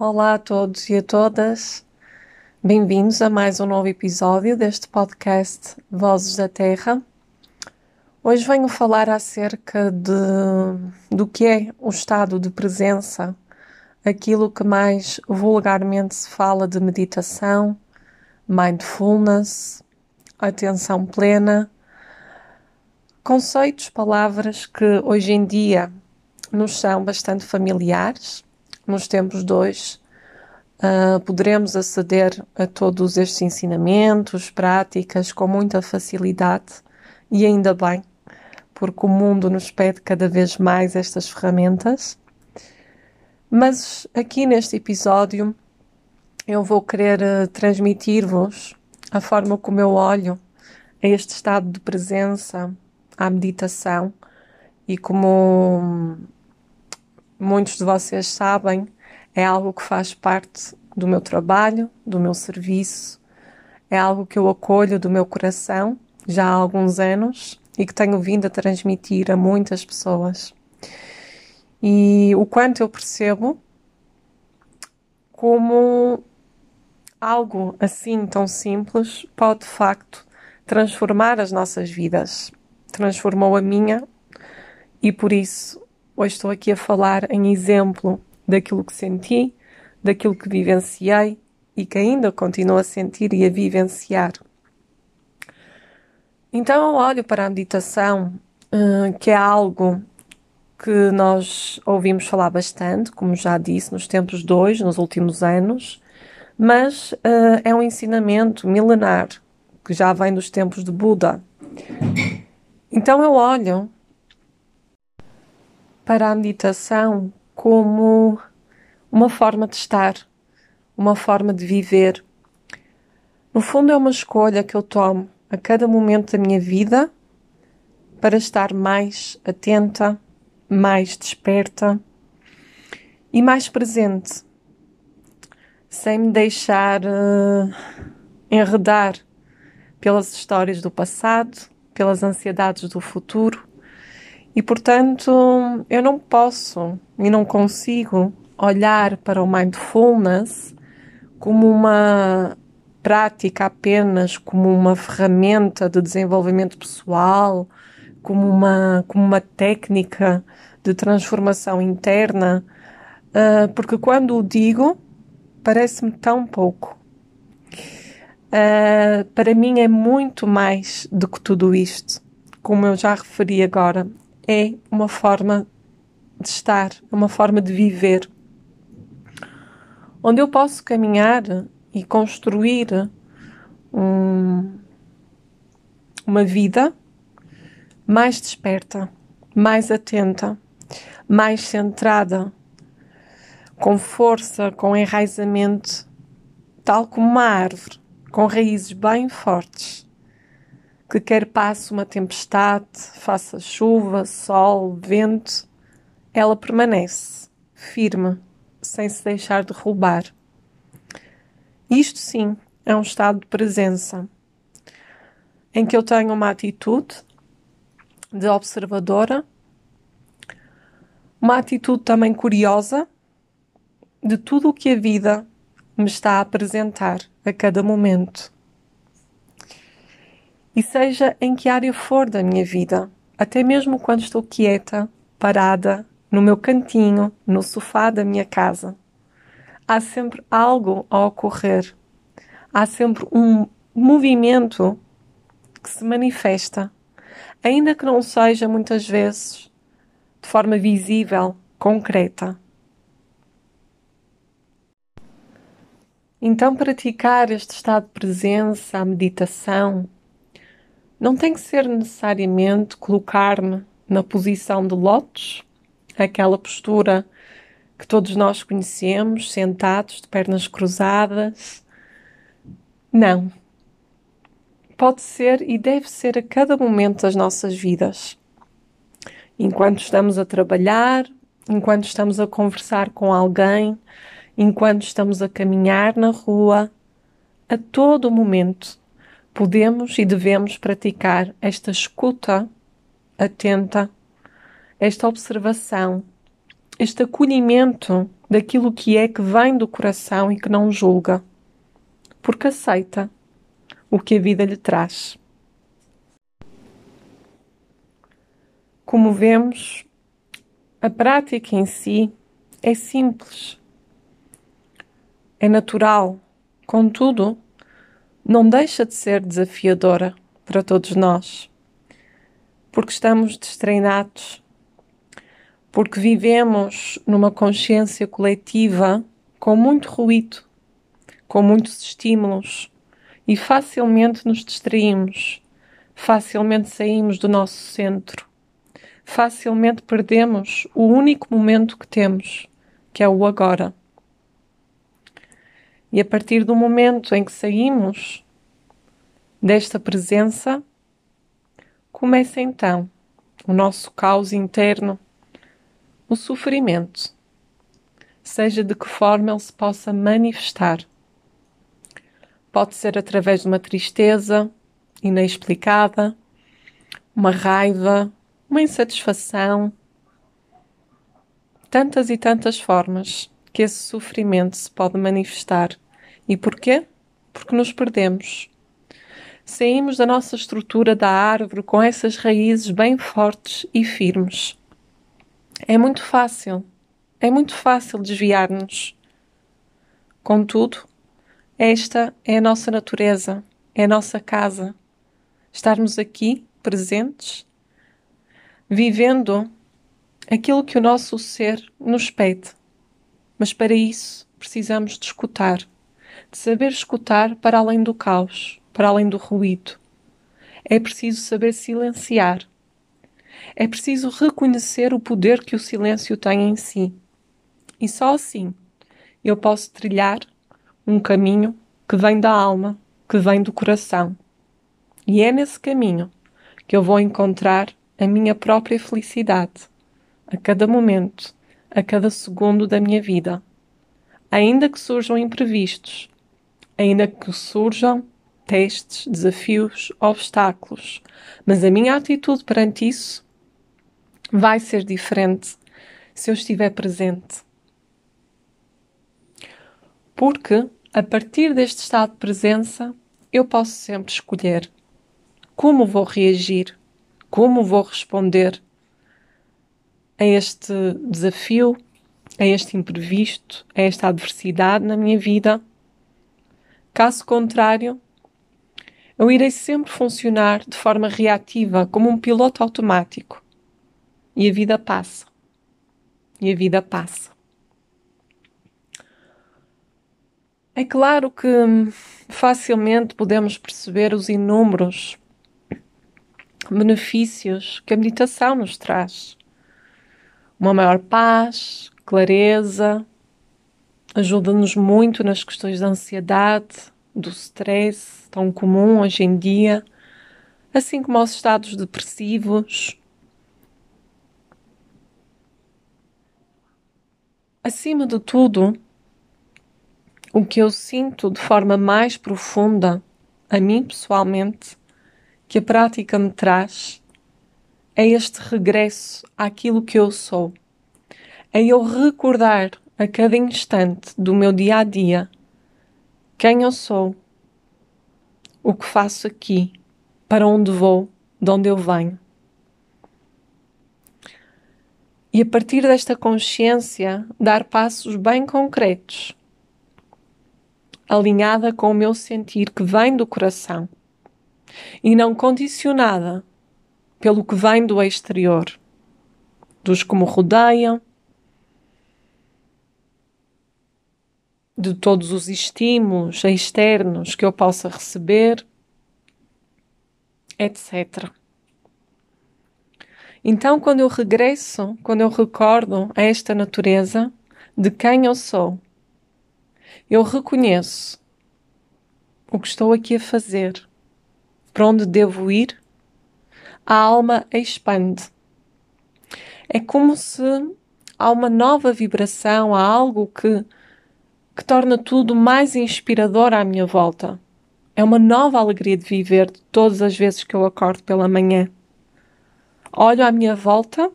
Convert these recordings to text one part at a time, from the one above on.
Olá a todos e a todas. Bem-vindos a mais um novo episódio deste podcast Vozes da Terra. Hoje venho falar acerca de, do que é o estado de presença, aquilo que mais vulgarmente se fala de meditação, mindfulness, atenção plena, conceitos, palavras que hoje em dia nos são bastante familiares nos tempos hoje, uh, poderemos aceder a todos estes ensinamentos, práticas com muita facilidade e ainda bem, porque o mundo nos pede cada vez mais estas ferramentas. Mas aqui neste episódio eu vou querer uh, transmitir-vos a forma como eu olho a este estado de presença, à meditação e como muitos de vocês sabem, é algo que faz parte do meu trabalho, do meu serviço, é algo que eu acolho do meu coração já há alguns anos e que tenho vindo a transmitir a muitas pessoas. E o quanto eu percebo como algo assim tão simples pode de facto transformar as nossas vidas. Transformou a minha e por isso Hoje estou aqui a falar em exemplo daquilo que senti, daquilo que vivenciei e que ainda continuo a sentir e a vivenciar. Então eu olho para a meditação, uh, que é algo que nós ouvimos falar bastante, como já disse, nos tempos hoje, nos últimos anos, mas uh, é um ensinamento milenar que já vem dos tempos de Buda. Então eu olho para a meditação como uma forma de estar, uma forma de viver. No fundo, é uma escolha que eu tomo a cada momento da minha vida para estar mais atenta, mais desperta e mais presente, sem me deixar uh, enredar pelas histórias do passado, pelas ansiedades do futuro e portanto, eu não posso e não consigo olhar para o mindfulness como uma prática apenas, como uma ferramenta de desenvolvimento pessoal, como uma, como uma técnica de transformação interna, uh, porque quando o digo, parece-me tão pouco. Uh, para mim é muito mais do que tudo isto, como eu já referi agora é uma forma de estar, uma forma de viver, onde eu posso caminhar e construir um, uma vida mais desperta, mais atenta, mais centrada, com força, com enraizamento, tal como uma árvore, com raízes bem fortes que quer passe uma tempestade, faça chuva, sol, vento, ela permanece firme, sem se deixar derrubar. Isto sim é um estado de presença, em que eu tenho uma atitude de observadora, uma atitude também curiosa de tudo o que a vida me está a apresentar a cada momento e seja em que área for da minha vida, até mesmo quando estou quieta, parada, no meu cantinho, no sofá da minha casa. Há sempre algo a ocorrer. Há sempre um movimento que se manifesta, ainda que não seja muitas vezes de forma visível, concreta. Então, praticar este estado de presença, a meditação, não tem que ser necessariamente colocar-me na posição de lótus, aquela postura que todos nós conhecemos, sentados, de pernas cruzadas. Não. Pode ser e deve ser a cada momento das nossas vidas. Enquanto estamos a trabalhar, enquanto estamos a conversar com alguém, enquanto estamos a caminhar na rua, a todo momento podemos e devemos praticar esta escuta atenta, esta observação, este acolhimento daquilo que é que vem do coração e que não julga, porque aceita o que a vida lhe traz. Como vemos, a prática em si é simples, é natural, contudo, não deixa de ser desafiadora para todos nós, porque estamos destreinados porque vivemos numa consciência coletiva com muito ruído, com muitos estímulos e facilmente nos distraímos, facilmente saímos do nosso centro, facilmente perdemos o único momento que temos, que é o agora. E a partir do momento em que saímos desta presença, começa então o nosso caos interno o sofrimento, seja de que forma ele se possa manifestar. Pode ser através de uma tristeza inexplicada, uma raiva, uma insatisfação, tantas e tantas formas que esse sofrimento se pode manifestar. E porquê? Porque nos perdemos. Saímos da nossa estrutura da árvore com essas raízes bem fortes e firmes. É muito fácil, é muito fácil desviar-nos. Contudo, esta é a nossa natureza, é a nossa casa. Estarmos aqui, presentes, vivendo aquilo que o nosso ser nos pede. Mas para isso precisamos de escutar, de saber escutar para além do caos, para além do ruído. É preciso saber silenciar é preciso reconhecer o poder que o silêncio tem em si. E só assim eu posso trilhar um caminho que vem da alma, que vem do coração. E é nesse caminho que eu vou encontrar a minha própria felicidade, a cada momento, a cada segundo da minha vida. Ainda que surjam imprevistos, ainda que surjam testes, desafios, obstáculos, mas a minha atitude perante isso vai ser diferente se eu estiver presente. Porque, a partir deste estado de presença, eu posso sempre escolher como vou reagir, como vou responder a este desafio, a este imprevisto, a esta adversidade na minha vida. Caso contrário, eu irei sempre funcionar de forma reativa, como um piloto automático e a vida passa. E a vida passa. É claro que facilmente podemos perceber os inúmeros benefícios que a meditação nos traz. Uma maior paz, clareza, ajuda-nos muito nas questões da ansiedade, do stress tão comum hoje em dia, assim como aos estados depressivos, Acima de tudo, o que eu sinto de forma mais profunda, a mim pessoalmente, que a prática me traz, é este regresso àquilo que eu sou. É eu recordar a cada instante do meu dia a dia quem eu sou, o que faço aqui, para onde vou, de onde eu venho. e a partir desta consciência dar passos bem concretos, alinhada com o meu sentir que vem do coração e não condicionada pelo que vem do exterior, dos que me rodeiam, de todos os estímulos externos que eu possa receber, etc. Então, quando eu regresso, quando eu recordo a esta natureza de quem eu sou, eu reconheço o que estou aqui a fazer, para onde devo ir, a alma expande. É como se há uma nova vibração, há algo que, que torna tudo mais inspirador à minha volta. É uma nova alegria de viver todas as vezes que eu acordo pela manhã olho à minha volta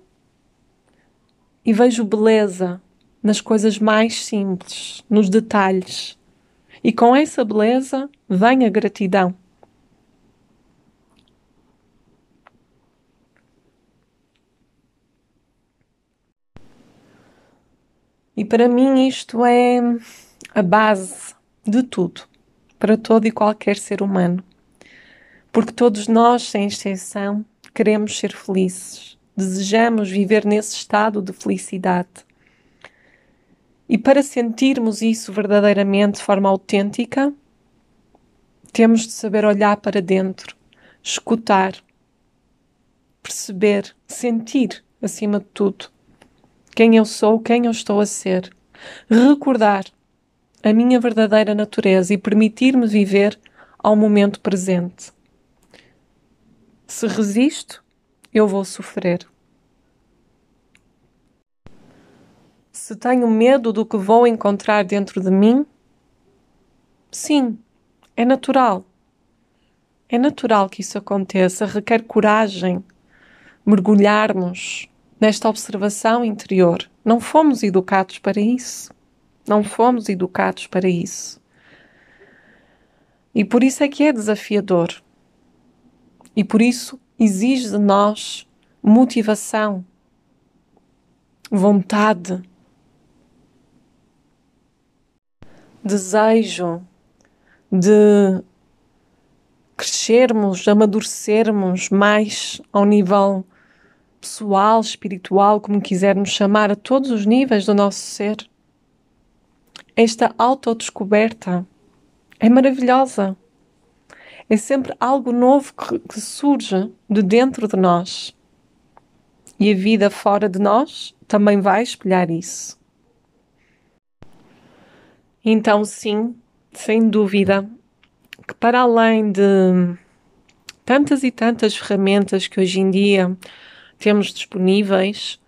e vejo beleza nas coisas mais simples, nos detalhes. E com essa beleza vem a gratidão. E para mim isto é a base de tudo, para todo e qualquer ser humano. Porque todos nós, sem exceção, queremos ser felizes, desejamos viver nesse estado de felicidade. E para sentirmos isso verdadeiramente de forma autêntica, temos de saber olhar para dentro, escutar, perceber, sentir acima de tudo quem eu sou, quem eu estou a ser. Recordar a minha verdadeira natureza e permitir-me viver ao momento presente. Se resisto, eu vou sofrer. Se tenho medo do que vou encontrar dentro de mim, sim, é natural. É natural que isso aconteça, requer coragem, mergulharmos nesta observação interior. Não fomos educados para isso. Não fomos educados para isso. E por isso é que é desafiador. E por isso exige de nós motivação, vontade, desejo de crescermos, amadurecermos mais ao nível pessoal, espiritual, como quisermos chamar, a todos os níveis do nosso ser. Esta autodescoberta é maravilhosa. É sempre algo novo que, que surge de dentro de nós. E a vida fora de nós também vai espelhar isso. Então, sim, sem dúvida, que para além de tantas e tantas ferramentas que hoje em dia temos disponíveis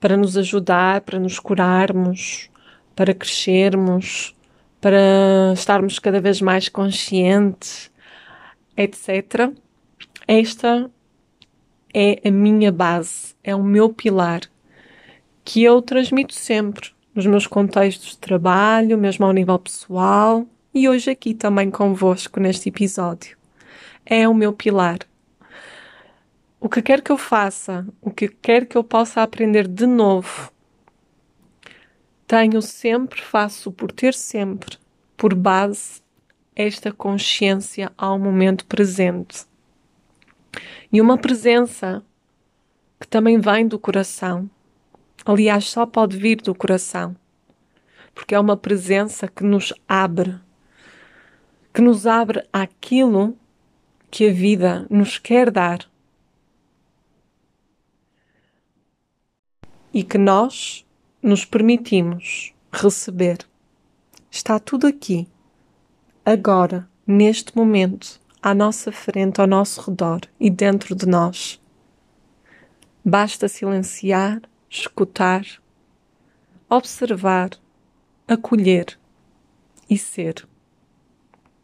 para nos ajudar, para nos curarmos, para crescermos, para estarmos cada vez mais conscientes, etc. Esta é a minha base, é o meu pilar que eu transmito sempre nos meus contextos de trabalho, mesmo ao nível pessoal e hoje aqui também convosco neste episódio. É o meu pilar o que quer que eu faça, o que quer que eu possa aprender de novo, tenho sempre, faço por ter sempre, por base, esta consciência ao momento presente. E uma presença que também vem do coração. Aliás, só pode vir do coração. Porque é uma presença que nos abre, que nos abre aquilo que a vida nos quer dar e que nós nos permitimos receber. Está tudo aqui, agora, neste momento, à nossa frente, ao nosso redor e dentro de nós. Basta silenciar, escutar, observar, acolher e ser.